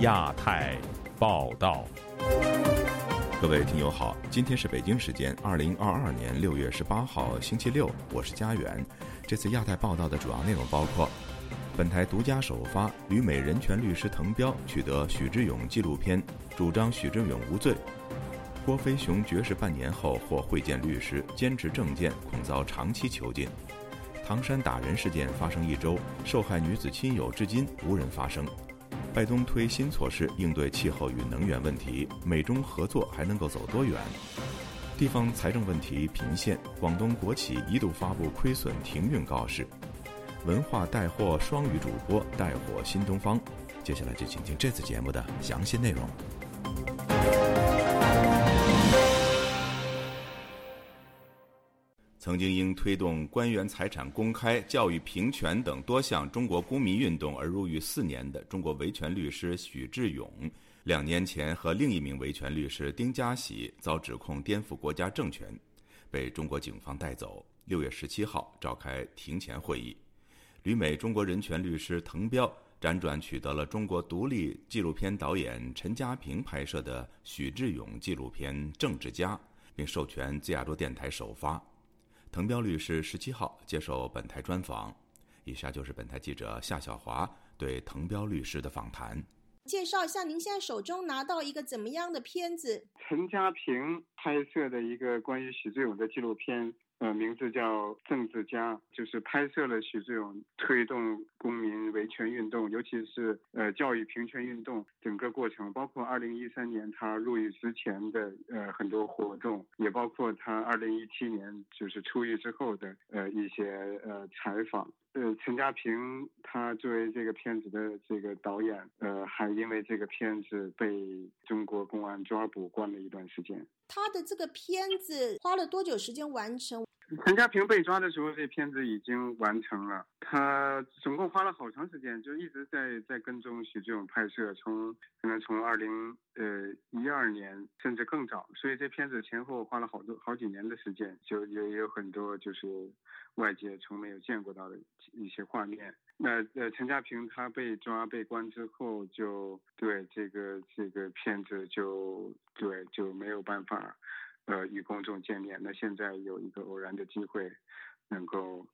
亚太报道，各位听友好，今天是北京时间二零二二年六月十八号星期六，我是家远。这次亚太报道的主要内容包括：本台独家首发旅美人权律师滕彪取得许志勇纪录片，主张许志勇无罪；郭飞雄绝食半年后获会见律师，坚持政见恐遭长期囚禁；唐山打人事件发生一周，受害女子亲友至今无人发声。拜登推新措施应对气候与能源问题，美中合作还能够走多远？地方财政问题频现，广东国企一度发布亏损停运告示。文化带货双语主播带火新东方。接下来就请听这次节目的详细内容。曾经因推动官员财产公开、教育平权等多项中国公民运动而入狱四年的中国维权律师许志勇，两年前和另一名维权律师丁家喜遭指控颠覆国家政权，被中国警方带走。六月十七号召开庭前会议，旅美中国人权律师滕彪辗转取得了中国独立纪录片导演陈家平拍摄的许志勇纪录片《政治家》，并授权自亚洲电台首发。滕彪律师十七号接受本台专访，以下就是本台记者夏小华对滕彪律师的访谈。介绍一下，您现在手中拿到一个怎么样的片子？陈家平拍摄的一个关于许志勇的纪录片。呃，名字叫政治家，就是拍摄了许志勇推动公民维权运动，尤其是呃教育平权运动整个过程，包括二零一三年他入狱之前的呃很多活动，也包括他二零一七年就是出狱之后的呃一些呃采访。呃，陈家平他作为这个片子的这个导演，呃，还因为这个片子被中国公安抓捕关了一段时间。他的这个片子花了多久时间完成？陈家平被抓的时候，这片子已经完成了。他总共花了好长时间，就一直在在跟踪许志勇拍摄，从可能从二零呃一二年甚至更早，所以这片子前后花了好多好几年的时间，就也有很多就是外界从没有见过到的一些画面。那呃，陈家平他被抓被关之后，就对这个这个片子就对就没有办法。呃，与公众见面。那现在有一个偶然的机会，能够，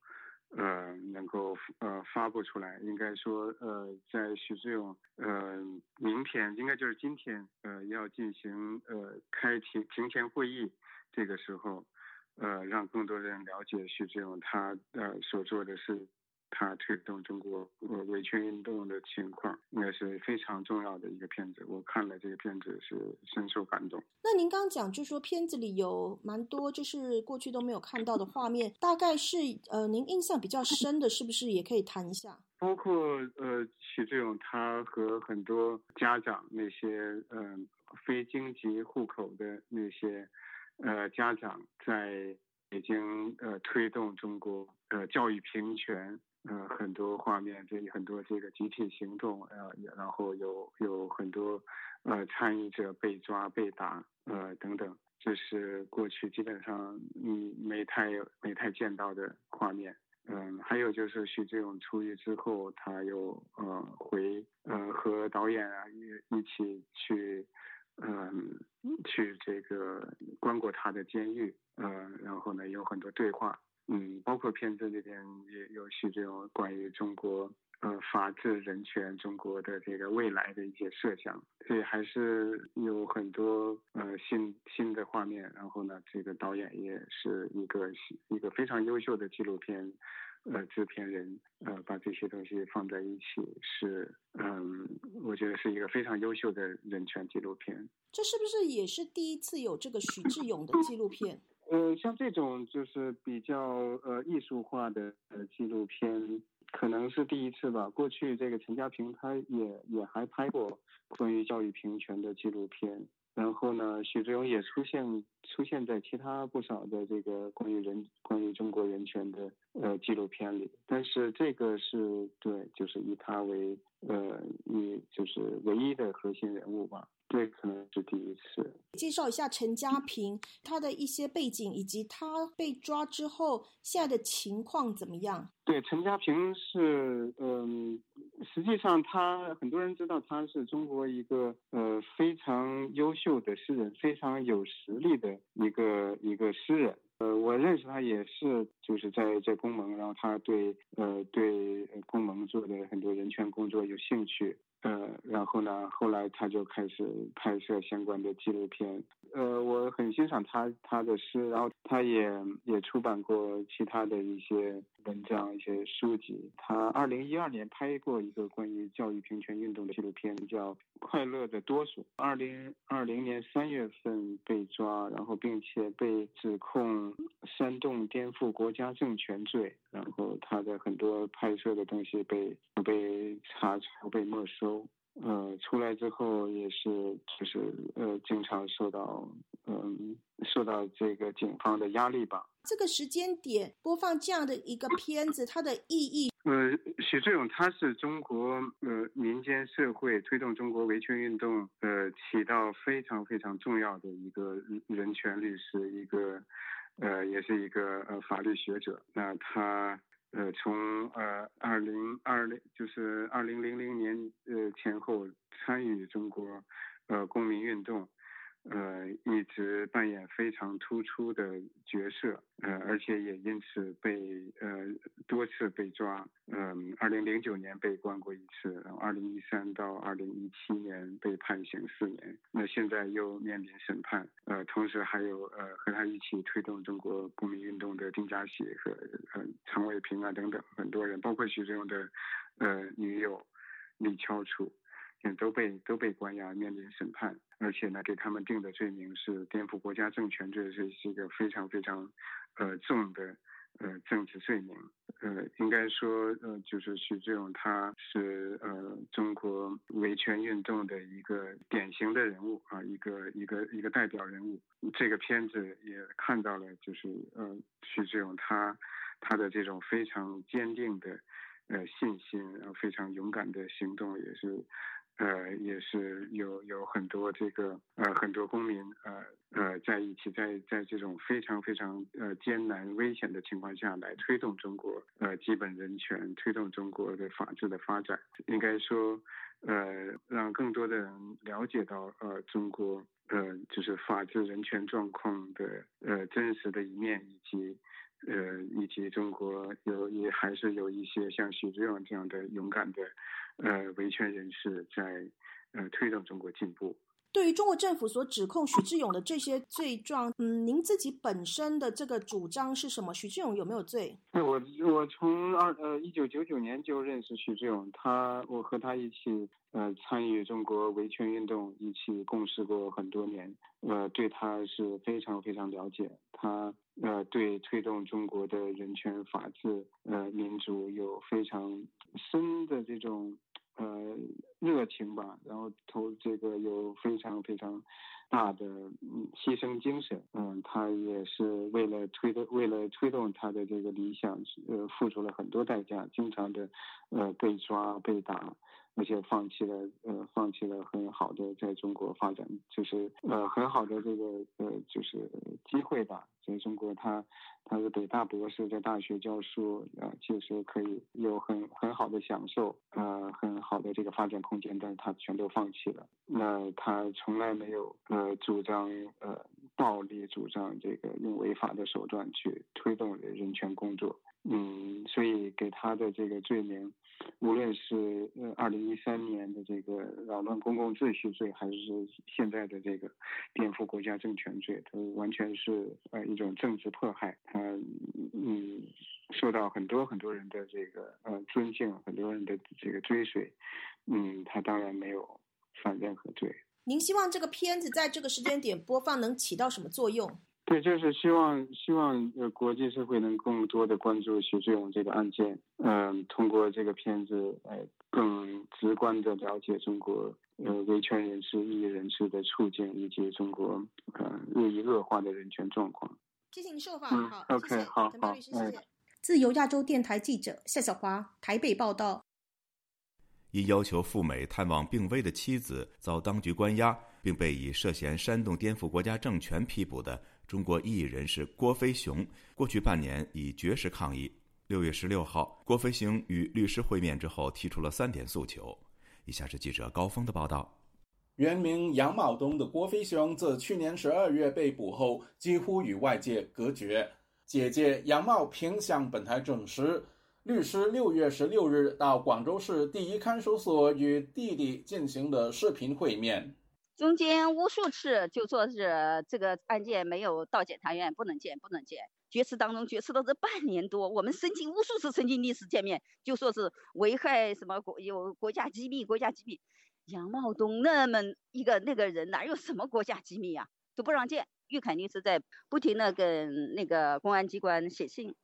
呃，能够呃发布出来。应该说，呃，在许志勇，呃，明天应该就是今天，呃，要进行呃开庭庭前会议，这个时候，呃，让更多人了解许志勇他呃所做的事。他推动中国呃维权运动的情况，应该是非常重要的一个片子。我看了这个片子是深受感动。那您刚讲就说片子里有蛮多就是过去都没有看到的画面，大概是呃您印象比较深的，是不是也可以谈一下？包括呃许志勇他和很多家长那些嗯非京籍户口的那些呃家长在北京呃推动中国呃教育平权。呃，很多画面，这里很多这个集体行动，呃，然后有有很多呃参与者被抓、被打，呃等等，这是过去基本上嗯没太没太见到的画面。嗯，还有就是许志勇出狱之后，他又呃回呃和导演啊一一起去嗯去这个关过他的监狱，呃，然后呢有很多对话。嗯，包括片子里边也有许这种关于中国呃法治、人权、中国的这个未来的一些设想，所以还是有很多呃新新的画面。然后呢，这个导演也是一个一个非常优秀的纪录片呃制片人，呃把这些东西放在一起，是嗯，我觉得是一个非常优秀的人权纪录片。这是不是也是第一次有这个许志勇的纪录片？呃，像这种就是比较呃艺术化的呃纪录片，可能是第一次吧。过去这个陈家平他也也还拍过关于教育平权的纪录片，然后呢，许志勇也出现出现在其他不少的这个关于人关于中国人权的呃纪录片里，但是这个是对，就是以他为呃以就是唯一的核心人物吧。对，可能是第一次。介绍一下陈家平他的一些背景，以及他被抓之后现在的情况怎么样？对，陈家平是嗯实际上，他很多人知道他是中国一个呃非常优秀的诗人，非常有实力的一个一个诗人。呃，我认识他也是就是在在工盟，然后他对呃对工盟做的很多人权工作有兴趣。呃，然后呢，后来他就开始拍摄相关的纪录片。呃，我很欣赏他他的诗，然后他也也出版过其他的一些文章、一些书籍。他二零一二年拍过一个关于教育平权运动的纪录片，叫《快乐的多数》。二零二零年三月份被抓，然后并且被指控煽动颠覆国家政权罪，然后他的很多拍摄的东西被被查查被没收。呃，出来之后也是，就是呃，经常受到嗯，受到这个警方的压力吧。这个时间点播放这样的一个片子，它的意义？呃，许志勇他是中国呃民间社会推动中国维权运动呃起到非常非常重要的一个人权律师，一个呃也是一个呃法律学者。那他。呃，从呃二零二零就是二零零零年呃前后参与中国呃公民运动。呃，一直扮演非常突出的角色，呃，而且也因此被呃多次被抓，嗯，二零零九年被关过一次，然后二零一三到二零一七年被判刑四年，那现在又面临审判，呃，同时还有呃和他一起推动中国公民运动的丁家喜和呃常伟平啊等等很多人，包括徐志勇的呃女友李翘楚也。都被都被关押，面临审判，而且呢，给他们定的罪名是颠覆国家政权罪，是是一个非常非常，呃重的呃政治罪名。呃，应该说，呃，就是徐志勇他是呃中国维权运动的一个典型的人物啊，一个一个一个代表人物。这个片子也看到了，就是呃徐志勇他他的这种非常坚定的呃信心，然后非常勇敢的行动，也是。呃，也是有有很多这个呃很多公民呃呃在一起，在在这种非常非常呃艰难危险的情况下来推动中国呃基本人权，推动中国的法治的发展。应该说，呃，让更多的人了解到呃中国呃就是法治人权状况的呃真实的一面，以及呃以及中国有也还是有一些像许志远这样的勇敢的。呃，维权人士在呃推动中国进步。对于中国政府所指控许志勇的这些罪状，嗯，您自己本身的这个主张是什么？许志勇有没有罪？我我从二呃一九九九年就认识许志勇，他我和他一起呃参与中国维权运动，一起共事过很多年，呃，对他是非常非常了解。他呃对推动中国的人权、法治、呃民主有非常深的这种。呃，热情吧，然后投这个有非常非常大的牺牲精神，嗯，他也是为了推动为了推动他的这个理想，呃，付出了很多代价，经常的呃被抓被打，而且放弃了呃放弃了很好的在中国发展，就是呃很好的这个呃就是机会吧。在中国，他他是北大博士，在大学教书，啊，其实可以有很很好的享受，呃，很好的这个发展空间，但是他全都放弃了。那他从来没有呃主张呃暴力，主张这个用违法的手段去推动人权工作。嗯，所以给他的这个罪名，无论是呃二零一三年的这个扰乱公共秩序罪，还是现在的这个颠覆国家政权罪，都完全是呃一种政治迫害。他嗯受到很多很多人的这个呃尊敬，很多人的这个追随。嗯，他当然没有犯任何罪。您希望这个片子在这个时间点播放能起到什么作用？对，就是希望希望呃国际社会能更多的关注徐志勇这个案件，嗯，通过这个片子来更直观的了解中国呃维权人士、异议人士的处境，以及中国呃日益恶化的人权状况。谢谢你受访，好，OK，好，好，谢谢。自由亚洲电台记者夏小华台北报道。因要求赴美探望病危的妻子，遭当局关押，并被以涉嫌煽动颠覆国家政权批捕的。中国异议人士郭飞雄过去半年以绝食抗议，六月十六号，郭飞雄与律师会面之后，提出了三点诉求。以下是记者高峰的报道。原名杨茂东的郭飞雄，自去年十二月被捕后，几乎与外界隔绝。姐姐杨茂平向本台证实，律师六月十六日到广州市第一看守所与弟弟进行的视频会面。中间无数次就说是这个案件没有到检察院，不能见，不能见。决词当中决词了这半年多，我们申请无数次申请律师见面，就说是危害什么国有国家机密，国家机密。杨茂东那么一个那个人，哪有什么国家机密啊？都不让见。玉凯律师在不停的跟那个公安机关写信，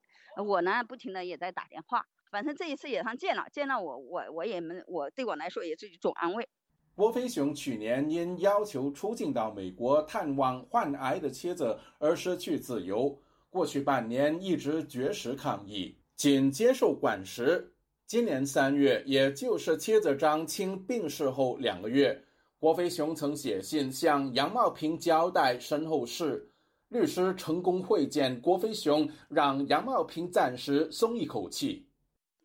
我呢不停的也在打电话。反正这一次也算见了，见了我我我也没我对我来说也是一种安慰。郭飞雄去年因要求出境到美国探望患癌的妻子而失去自由，过去半年一直绝食抗议，仅接受管食。今年三月，也就是妻子张青病逝后两个月，郭飞雄曾写信向杨茂平交代身后事，律师成功会见郭飞雄，让杨茂平暂时松一口气。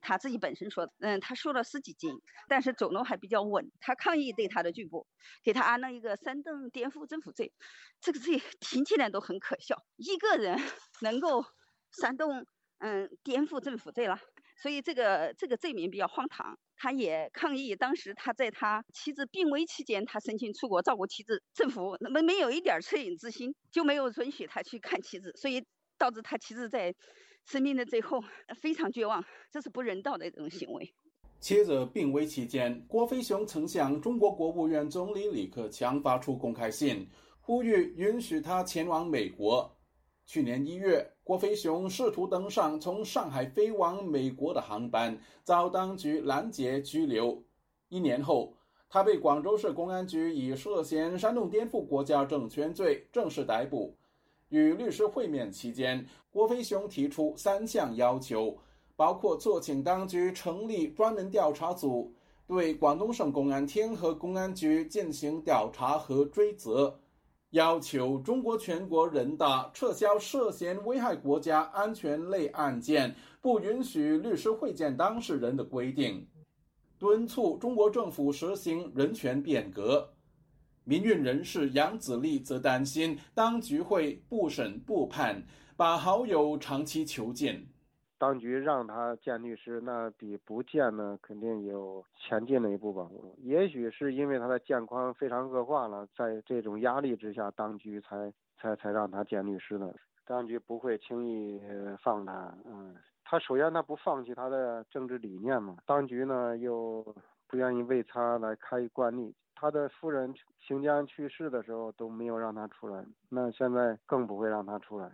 他自己本身说，嗯，他瘦了十几斤，但是走路还比较稳。他抗议对他的拘捕，给他安了一个煽动颠覆政府罪，这个罪听起来都很可笑。一个人 能够煽动，嗯，颠覆政府罪了，所以这个这个罪名比较荒唐。他也抗议，当时他在他妻子病危期间，他申请出国照顾妻子，政府那么没有一点恻隐之心，就没有允许他去看妻子，所以导致他妻子在。生命的最后非常绝望，这是不人道的一种行为。妻子病危期间，郭飞雄曾向中国国务院总理李克强发出公开信，呼吁允许他前往美国。去年一月，郭飞雄试图登上从上海飞往美国的航班，遭当局拦截拘留。一年后，他被广州市公安局以涉嫌煽动颠覆国家政权罪正式逮捕。与律师会面期间，郭飞雄提出三项要求，包括促请当局成立专门调查组，对广东省公安厅和公安局进行调查和追责；要求中国全国人大撤销涉嫌危害国家安全类案件不允许律师会见当事人的规定；敦促中国政府实行人权变革。民运人士杨子立则担心，当局会不审不判，把好友长期囚禁。当局让他见律师，那比不见呢，肯定有前进了一步吧。也许是因为他的健康非常恶化了，在这种压力之下，当局才才才让他见律师的。当局不会轻易放他，嗯，他首先他不放弃他的政治理念嘛。当局呢又不愿意为他来开惯例。他的夫人新疆去世的时候都没有让他出来，那现在更不会让他出来。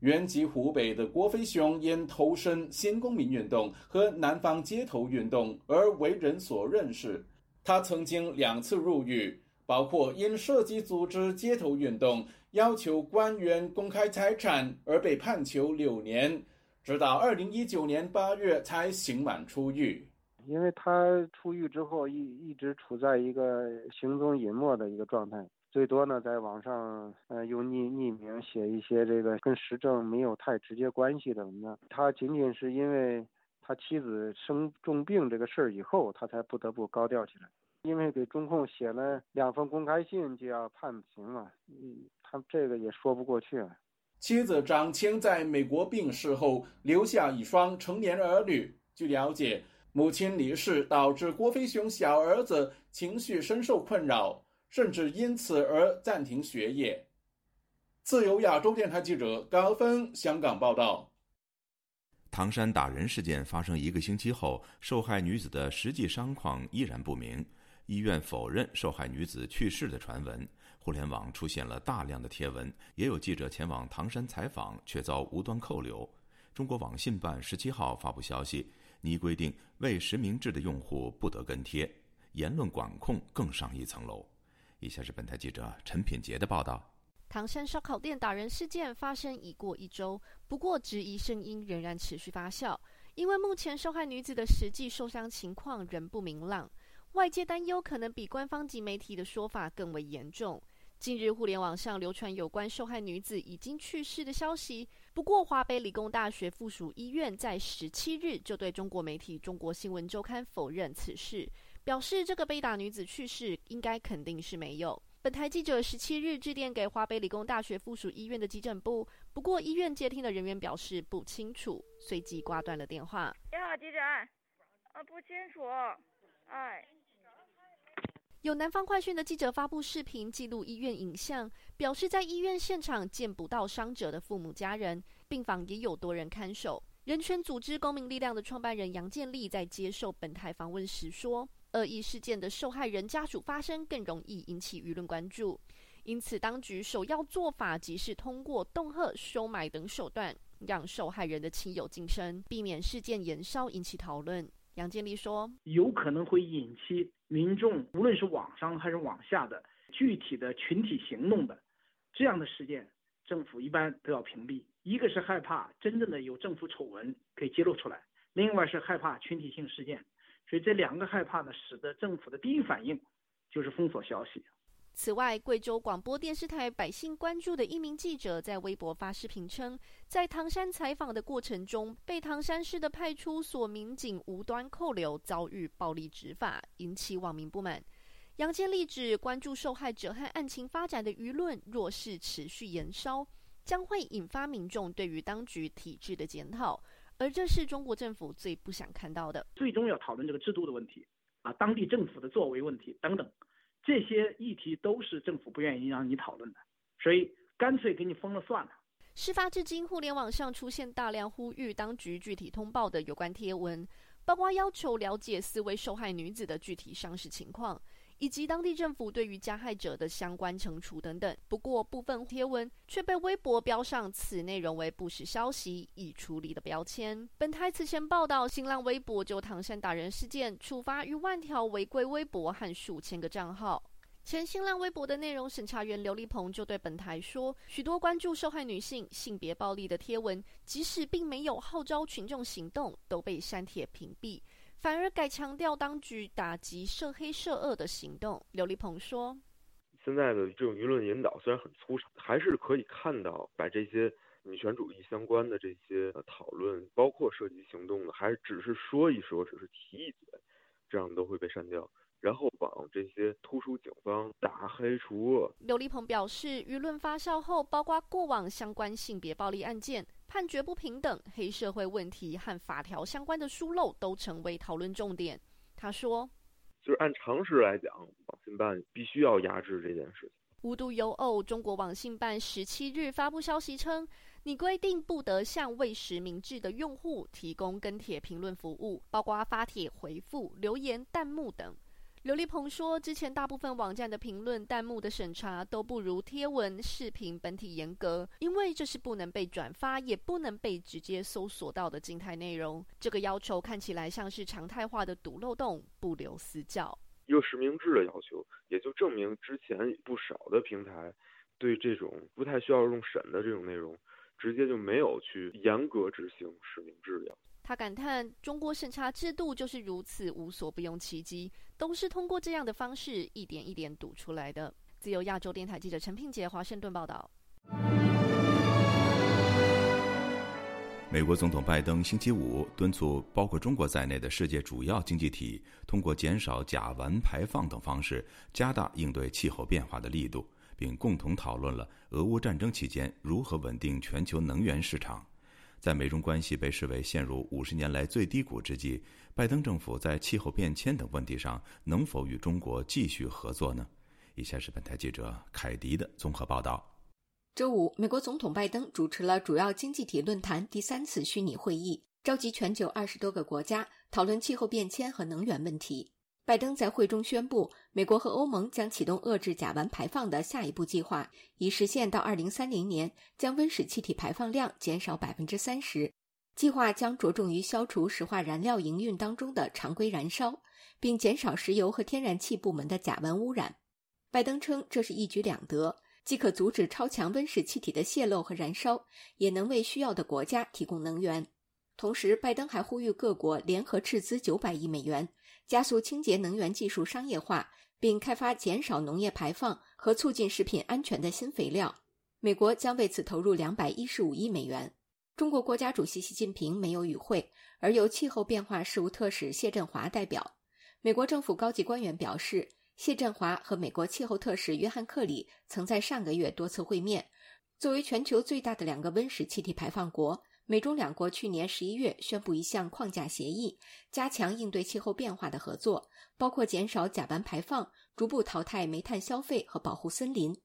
原籍湖北的郭飞雄因投身新公民运动和南方街头运动而为人所认识。他曾经两次入狱，包括因涉及组织街头运动、要求官员公开财产而被判囚六年，直到二零一九年八月才刑满出狱。因为他出狱之后一一直处在一个行踪隐没的一个状态，最多呢在网上呃用匿匿名写一些这个跟时政没有太直接关系的文章。他仅仅是因为他妻子生重病这个事儿以后，他才不得不高调起来。因为给中控写了两封公开信就要判刑了，嗯，他这个也说不过去。妻子张青在美国病逝后留下一双成年儿女。据了解。母亲离世导致郭飞雄小儿子情绪深受困扰，甚至因此而暂停学业。自由亚洲电台记者高峰香港报道：唐山打人事件发生一个星期后，受害女子的实际伤况依然不明，医院否认受害女子去世的传闻。互联网出现了大量的贴文，也有记者前往唐山采访，却遭无端扣留。中国网信办十七号发布消息。拟规定未实名制的用户不得跟帖，言论管控更上一层楼。以下是本台记者陈品杰的报道：唐山烧烤店打人事件发生已过一周，不过质疑声音仍然持续发酵，因为目前受害女子的实际受伤情况仍不明朗，外界担忧可能比官方及媒体的说法更为严重。近日，互联网上流传有关受害女子已经去世的消息，不过，华北理工大学附属医院在十七日就对中国媒体《中国新闻周刊》否认此事，表示这个被打女子去世应该肯定是没有。本台记者十七日致电给华北理工大学附属医院的急诊部，不过医院接听的人员表示不清楚，随即挂断了电话。你好，急诊，啊，不清楚，哎。有南方快讯的记者发布视频记录医院影像，表示在医院现场见不到伤者的父母家人，病房也有多人看守。人权组织公民力量的创办人杨建立在接受本台访问时说：“恶意事件的受害人家属发声更容易引起舆论关注，因此当局首要做法即是通过恫吓、收买等手段，让受害人的亲友晋升，避免事件延烧引起讨论。”杨建立说：“有可能会引起民众，无论是网上还是网下的具体的群体行动的这样的事件，政府一般都要屏蔽。一个是害怕真正的有政府丑闻可以揭露出来，另外是害怕群体性事件。所以这两个害怕呢，使得政府的第一反应就是封锁消息。”此外，贵州广播电视台百姓关注的一名记者在微博发视频称，在唐山采访的过程中，被唐山市的派出所民警无端扣留，遭遇暴力执法，引起网民不满。杨建立指，关注受害者和案情发展的舆论若是持续延烧，将会引发民众对于当局体制的检讨，而这是中国政府最不想看到的。最终要讨论这个制度的问题，啊，当地政府的作为问题等等。这些议题都是政府不愿意让你讨论的，所以干脆给你封了算了。事发至今，互联网上出现大量呼吁当局具体通报的有关贴文，包括要求了解四位受害女子的具体伤势情况。以及当地政府对于加害者的相关惩处等等。不过，部分贴文却被微博标上此内容为不实消息已处理的标签。本台此前报道，新浪微博就唐山打人事件处罚逾万条违规微博和数千个账号。前新浪微博的内容审查员刘立鹏就对本台说：“许多关注受害女性性别暴力的贴文，即使并没有号召群众行动，都被删帖屏蔽。”反而改强调当局打击涉黑涉恶的行动。刘立鹏说：“现在的这种舆论引导虽然很粗糙，还是可以看到把这些女权主义相关的这些讨论，包括涉及行动的，还只是说一说，只是提一嘴，这样都会被删掉。然后往这些突出警方打黑除恶。”刘立鹏表示，舆论发酵后，包括过往相关性别暴力案件。判决不平等、黑社会问题和法条相关的疏漏都成为讨论重点。他说：“就是按常识来讲，网信办必须要压制这件事情。”无独有偶，中国网信办十七日发布消息称，拟规定不得向未实名制的用户提供跟帖评论服务，包括发帖回复、留言、弹幕等。刘立鹏说，之前大部分网站的评论弹幕的审查都不如贴文、视频本体严格，因为这是不能被转发，也不能被直接搜索到的静态内容。这个要求看起来像是常态化的堵漏洞，不留死角。一个实名制的要求，也就证明之前不少的平台对这种不太需要用审的这种内容，直接就没有去严格执行实名制的。他感叹：“中国审查制度就是如此无所不用其极，都是通过这样的方式一点一点堵出来的。”自由亚洲电台记者陈品杰华盛顿报道。美国总统拜登星期五敦促包括中国在内的世界主要经济体，通过减少甲烷排放等方式，加大应对气候变化的力度，并共同讨论了俄乌战争期间如何稳定全球能源市场。在美中关系被视为陷入五十年来最低谷之际，拜登政府在气候变迁等问题上能否与中国继续合作呢？以下是本台记者凯迪的综合报道。周五，美国总统拜登主持了主要经济体论坛第三次虚拟会议，召集全球二十多个国家讨论气候变迁和能源问题。拜登在会中宣布，美国和欧盟将启动遏制甲烷排放的下一步计划，以实现到二零三零年将温室气体排放量减少百分之三十。计划将着重于消除石化燃料营运当中的常规燃烧，并减少石油和天然气部门的甲烷污染。拜登称，这是一举两得，既可阻止超强温室气体的泄漏和燃烧，也能为需要的国家提供能源。同时，拜登还呼吁各国联合斥资九百亿美元。加速清洁能源技术商业化，并开发减少农业排放和促进食品安全的新肥料。美国将为此投入两百一十五亿美元。中国国家主席习近平没有与会，而由气候变化事务特使谢振华代表。美国政府高级官员表示，谢振华和美国气候特使约翰克里曾在上个月多次会面。作为全球最大的两个温室气体排放国，美中两国去年十一月宣布一项框架协议，加强应对气候变化的合作，包括减少甲烷排放、逐步淘汰煤炭消费和保护森林。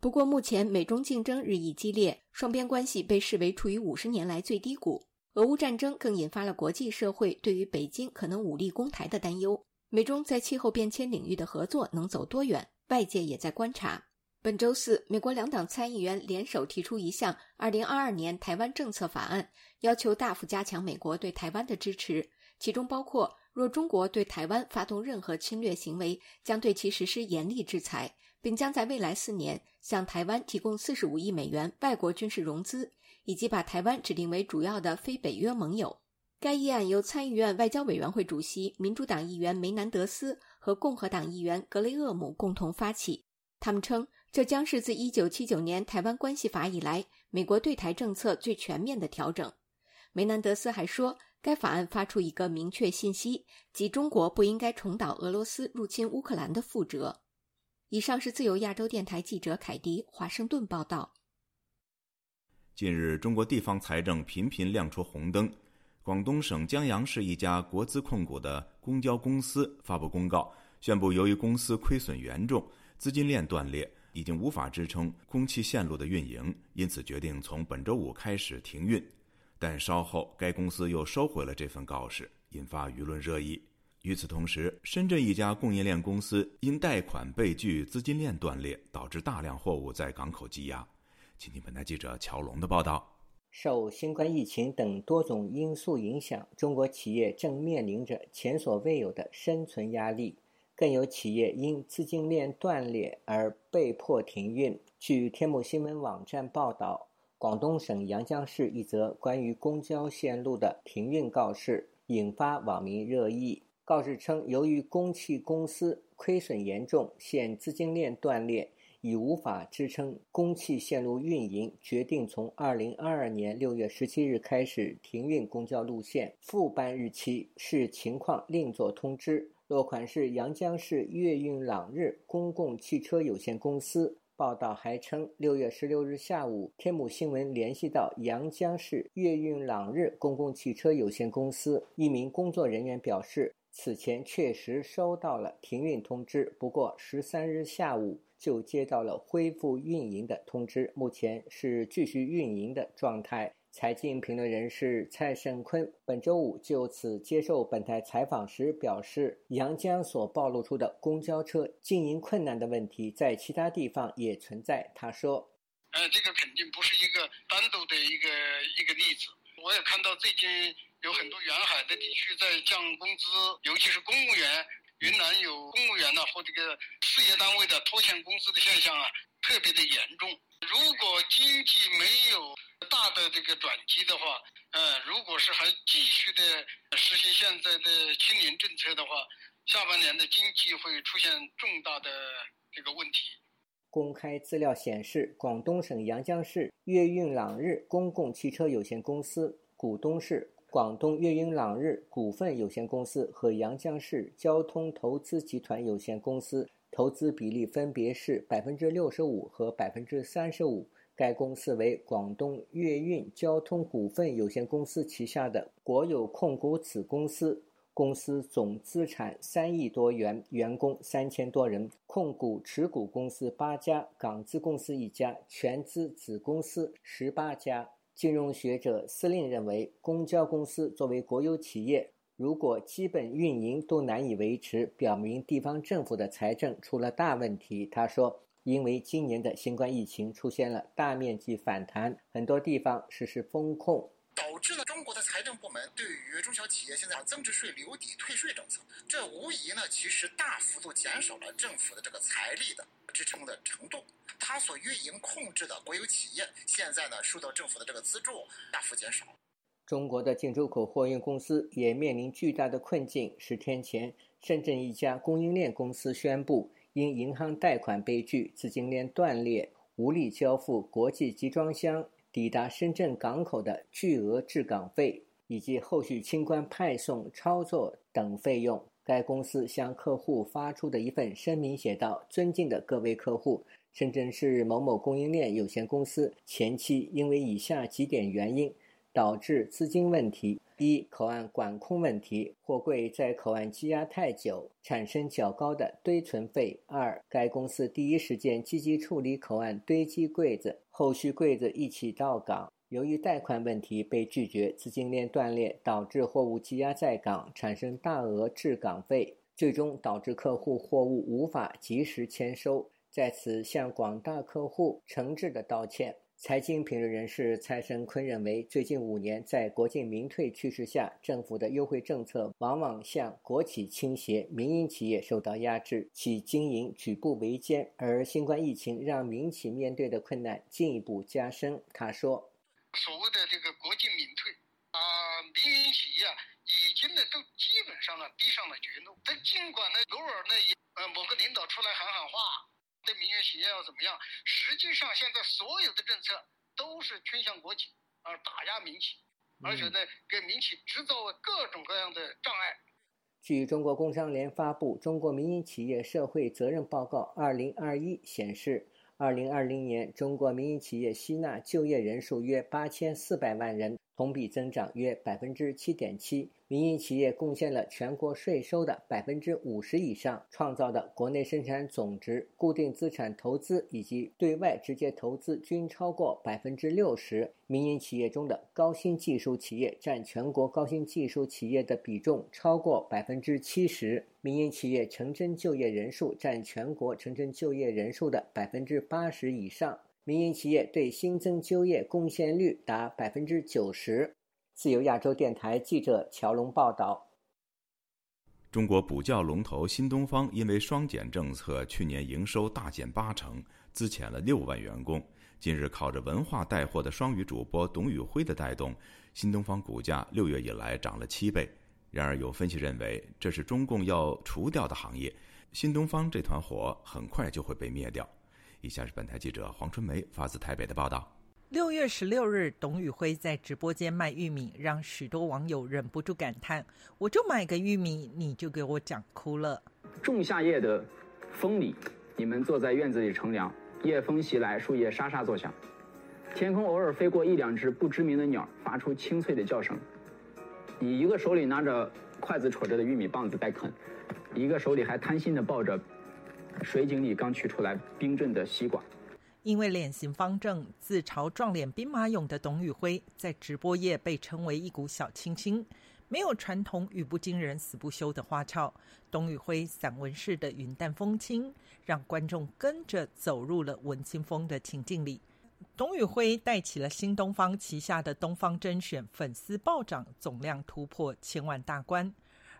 不过，目前美中竞争日益激烈，双边关系被视为处于五十年来最低谷。俄乌战争更引发了国际社会对于北京可能武力攻台的担忧。美中在气候变迁领域的合作能走多远？外界也在观察。本周四，美国两党参议员联手提出一项2022年台湾政策法案，要求大幅加强美国对台湾的支持，其中包括若中国对台湾发动任何侵略行为，将对其实施严厉制裁，并将在未来四年向台湾提供45亿美元外国军事融资，以及把台湾指定为主要的非北约盟友。该议案由参议院外交委员会主席民主党议员梅南德斯和共和党议员格雷厄姆共同发起，他们称。这将是自1979年《台湾关系法》以来，美国对台政策最全面的调整。梅南德斯还说，该法案发出一个明确信息，即中国不应该重蹈俄罗斯入侵乌克兰的覆辙。以上是自由亚洲电台记者凯迪华盛顿报道。近日，中国地方财政频频亮出红灯。广东省江阳市一家国资控股的公交公司发布公告，宣布由于公司亏损严重，资金链断裂。已经无法支撑空气线路的运营，因此决定从本周五开始停运。但稍后，该公司又收回了这份告示，引发舆论热议。与此同时，深圳一家供应链公司因贷款被拒，资金链断裂，导致大量货物在港口积压。请听本台记者乔龙的报道。受新冠疫情等多种因素影响，中国企业正面临着前所未有的生存压力。更有企业因资金链断裂而被迫停运。据天目新闻网站报道，广东省阳江市一则关于公交线路的停运告示引发网民热议。告示称，由于公汽公司亏损严重，现资金链断裂，已无法支撑公汽线路运营，决定从二零二二年六月十七日开始停运公交路线。复班日期视情况另作通知。落款是阳江市粤运朗日公共汽车有限公司。报道还称，六月十六日下午，天目新闻联系到阳江市粤运朗日公共汽车有限公司一名工作人员表示，此前确实收到了停运通知，不过十三日下午就接到了恢复运营的通知，目前是继续运营的状态。财经评论人士蔡胜坤本周五就此接受本台采访时表示，阳江所暴露出的公交车经营困难的问题，在其他地方也存在。他说：“呃，这个肯定不是一个单独的一个一个例子。我也看到最近有很多沿海的地区在降工资，尤其是公务员，云南有公务员呢或这个事业单位的拖欠工资的现象啊，特别的严重。如果经济没有，大的这个转机的话，呃，如果是还继续的实行现在的清零政策的话，下半年的经济会出现重大的这个问题。公开资料显示，广东省阳江市粤运朗日公共汽车有限公司股东是广东粤运朗日股份有限公司和阳江市交通投资集团有限公司，投资比例分别是百分之六十五和百分之三十五。该公司为广东粤运交通股份有限公司旗下的国有控股子公司。公司总资产三亿多元，员工三千多人，控股持股公司八家，港资公司一家，全资子公司十八家。金融学者司令认为，公交公司作为国有企业，如果基本运营都难以维持，表明地方政府的财政出了大问题。他说。因为今年的新冠疫情出现了大面积反弹，很多地方实施风控，导致了中国的财政部门对于中小企业现在增值税留抵退税政策，这无疑呢，其实大幅度减少了政府的这个财力的支撑的程度。它所运营控制的国有企业现在呢，受到政府的这个资助大幅减少。中国的进出口货运公司也面临巨大的困境。十天前，深圳一家供应链公司宣布。因银行贷款被拒，资金链断裂，无力交付国际集装箱抵达深圳港口的巨额滞港费，以及后续清关、派送、操作等费用。该公司向客户发出的一份声明写道：“尊敬的各位客户，深圳市某某供应链有限公司前期因为以下几点原因。”导致资金问题：一、口岸管控问题，货柜在口岸积压太久，产生较高的堆存费；二、该公司第一时间积极处理口岸堆积柜子，后续柜子一起到港，由于贷款问题被拒绝，资金链断裂，导致货物积压在港，产生大额滞港费，最终导致客户货物无法及时签收。在此向广大客户诚挚的道歉。财经评论人士蔡胜坤认为，最近五年在国进民退趋势下，政府的优惠政策往往向国企倾斜，民营企业受到压制，其经营举步维艰。而新冠疫情让民企面对的困难进一步加深。他说：“所谓的这个国进民退啊，民营企业已经呢都基本上呢逼上了绝路。但尽管呢偶尔呢也呃某个领导出来喊喊话。”对民营企业要怎么样？实际上，现在所有的政策都是倾向国企，而打压民企，而且呢，给民企制造各种各样的障碍。据中国工商联发布《中国民营企业社会责任报告（二零二一）》显示，二零二零年中国民营企业吸纳就业人数约八千四百万人，同比增长约百分之七点七。民营企业贡献了全国税收的百分之五十以上，创造的国内生产总值、固定资产投资以及对外直接投资均超过百分之六十。民营企业中的高新技术企业占全国高新技术企业的比重超过百分之七十。民营企业城镇就业人数占全国城镇就业人数的百分之八十以上。民营企业对新增就业贡献率达百分之九十。自由亚洲电台记者乔龙报道：中国补教龙头新东方因为双减政策，去年营收大减八成，资遣了六万员工。近日，靠着文化带货的双语主播董宇辉的带动，新东方股价六月以来涨了七倍。然而，有分析认为，这是中共要除掉的行业，新东方这团火很快就会被灭掉。以下是本台记者黄春梅发自台北的报道。六月十六日，董宇辉在直播间卖玉米，让许多网友忍不住感叹：“我就买个玉米，你就给我讲哭了。”仲夏夜的风里，你们坐在院子里乘凉，夜风袭来，树叶沙沙作响，天空偶尔飞过一两只不知名的鸟，发出清脆的叫声。你一个手里拿着筷子戳着的玉米棒子在啃，一个手里还贪心的抱着水井里刚取出来冰镇的西瓜。因为脸型方正、自嘲撞脸兵马俑的董宇辉，在直播业被称为一股小清新，没有传统语不惊人死不休的花俏。董宇辉散文式的云淡风轻，让观众跟着走入了文青风的情境里。董宇辉带起了新东方旗下的东方甄选粉丝暴涨，总量突破千万大关。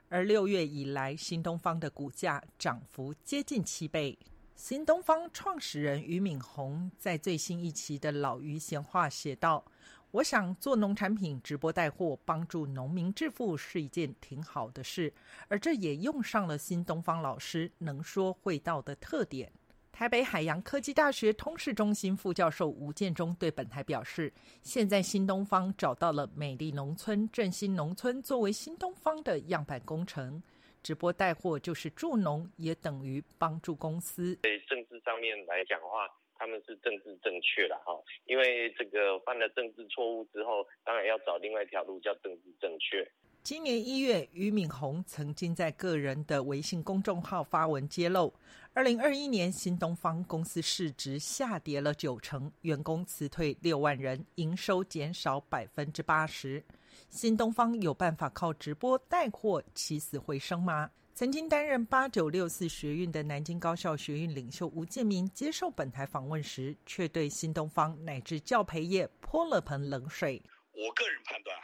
而六月以来，新东方的股价涨幅接近七倍。新东方创始人俞敏洪在最新一期的《老俞闲话》写道：“我想做农产品直播带货，帮助农民致富是一件挺好的事，而这也用上了新东方老师能说会道的特点。”台北海洋科技大学通识中心副教授吴建中对本台表示：“现在新东方找到了美丽农村、振兴农村作为新东方的样板工程。”直播带货就是助农，也等于帮助公司。在政治上面来讲的话，他们是政治正确的哈，因为这个犯了政治错误之后，当然要找另外一条路叫政治正确。今年一月，俞敏洪曾经在个人的微信公众号发文揭露，二零二一年新东方公司市值下跌了九成，员工辞退六万人，营收减少百分之八十。新东方有办法靠直播带货起死回生吗？曾经担任八九六四学运的南京高校学运领袖吴建民接受本台访问时，却对新东方乃至教培业泼了盆冷水。我个人判断，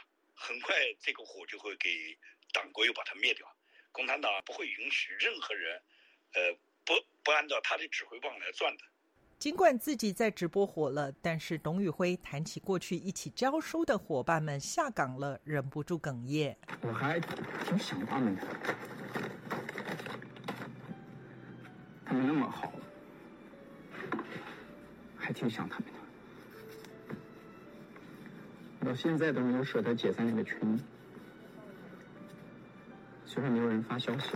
很快这个火就会给党国又把它灭掉。共产党不会允许任何人，呃，不不按照他的指挥棒来转的。尽管自己在直播火了，但是董宇辉谈起过去一起教书的伙伴们下岗了，忍不住哽咽。我还挺想他们的，他们那么好，还挺想他们的。到现在都没有舍得解散那个群，虽然没有人发消息。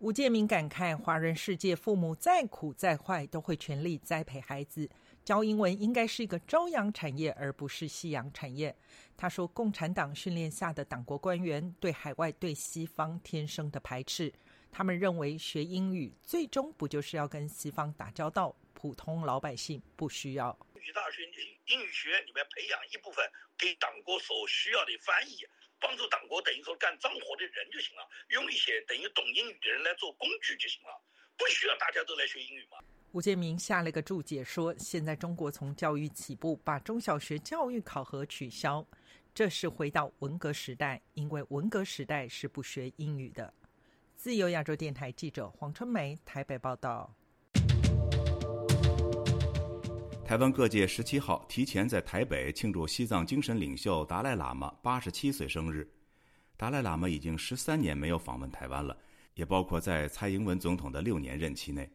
吴建明感慨：华人世界父母再苦再坏，都会全力栽培孩子。教英文应该是一个朝阳产业，而不是夕阳产业。他说，共产党训练下的党国官员对海外、对西方天生的排斥。他们认为学英语最终不就是要跟西方打交道？普通老百姓不需要。大学、英语学院里面培养一部分给党国所需要的翻译。帮助党国等于说干脏活的人就行了，用一些等于懂英语的人来做工具就行了，不需要大家都来学英语嘛。吴建明下了个注解说，现在中国从教育起步，把中小学教育考核取消，这是回到文革时代，因为文革时代是不学英语的。自由亚洲电台记者黄春梅台北报道。台湾各界十七号提前在台北庆祝西藏精神领袖达赖喇嘛八十七岁生日。达赖喇嘛已经十三年没有访问台湾了，也包括在蔡英文总统的六年任期内。